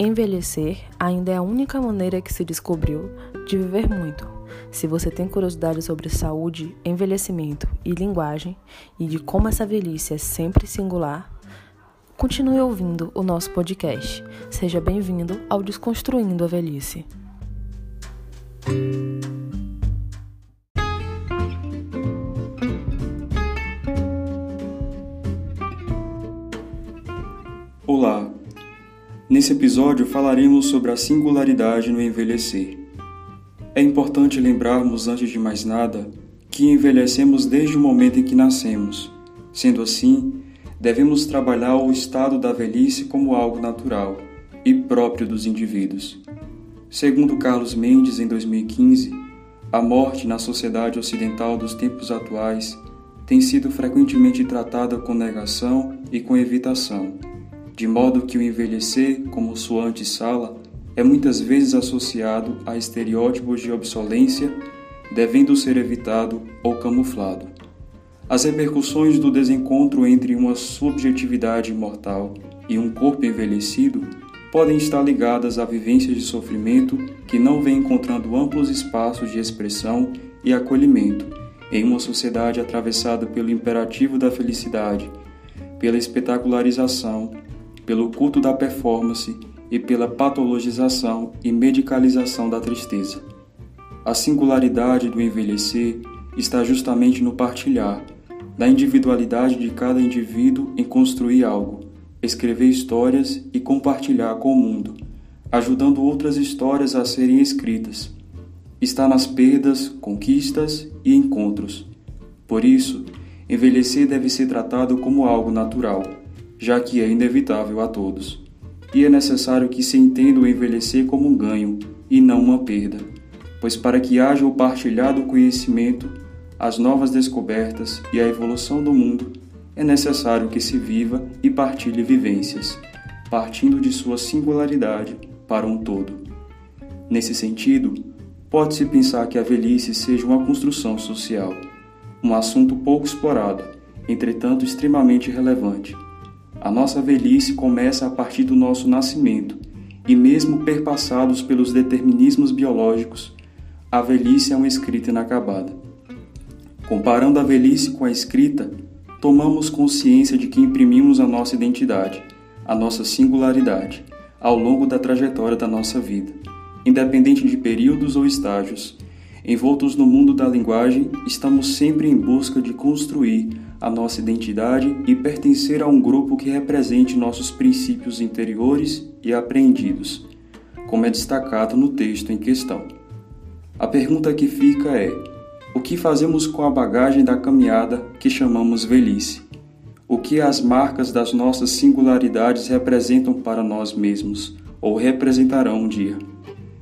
Envelhecer ainda é a única maneira que se descobriu de viver muito. Se você tem curiosidade sobre saúde, envelhecimento e linguagem e de como essa velhice é sempre singular, continue ouvindo o nosso podcast. Seja bem-vindo ao Desconstruindo a Velhice. Olá! Nesse episódio falaremos sobre a singularidade no envelhecer. É importante lembrarmos, antes de mais nada, que envelhecemos desde o momento em que nascemos. Sendo assim, devemos trabalhar o estado da velhice como algo natural e próprio dos indivíduos. Segundo Carlos Mendes, em 2015, a morte na sociedade ocidental dos tempos atuais tem sido frequentemente tratada com negação e com evitação de modo que o envelhecer, como sua antessala, é muitas vezes associado a estereótipos de obsolência, devendo ser evitado ou camuflado. As repercussões do desencontro entre uma subjetividade imortal e um corpo envelhecido podem estar ligadas a vivências de sofrimento que não vêm encontrando amplos espaços de expressão e acolhimento em uma sociedade atravessada pelo imperativo da felicidade, pela espetacularização pelo culto da performance e pela patologização e medicalização da tristeza. A singularidade do envelhecer está justamente no partilhar, da individualidade de cada indivíduo em construir algo, escrever histórias e compartilhar com o mundo, ajudando outras histórias a serem escritas. Está nas perdas, conquistas e encontros. Por isso, envelhecer deve ser tratado como algo natural já que é inevitável a todos. E é necessário que se entenda o envelhecer como um ganho e não uma perda, pois para que haja o partilhado conhecimento, as novas descobertas e a evolução do mundo, é necessário que se viva e partilhe vivências, partindo de sua singularidade para um todo. Nesse sentido, pode-se pensar que a velhice seja uma construção social, um assunto pouco explorado, entretanto extremamente relevante a nossa velhice começa a partir do nosso nascimento, e mesmo perpassados pelos determinismos biológicos, a velhice é uma escrita inacabada. Comparando a velhice com a escrita, tomamos consciência de que imprimimos a nossa identidade, a nossa singularidade, ao longo da trajetória da nossa vida, independente de períodos ou estágios. Envoltos no mundo da linguagem, estamos sempre em busca de construir a nossa identidade e pertencer a um grupo que represente nossos princípios interiores e apreendidos, como é destacado no texto em questão. A pergunta que fica é: o que fazemos com a bagagem da caminhada que chamamos velhice? O que as marcas das nossas singularidades representam para nós mesmos ou representarão um dia?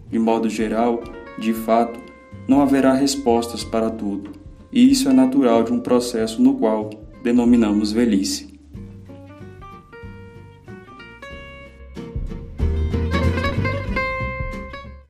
De modo geral, de fato, não haverá respostas para tudo e isso é natural de um processo no qual denominamos velhice.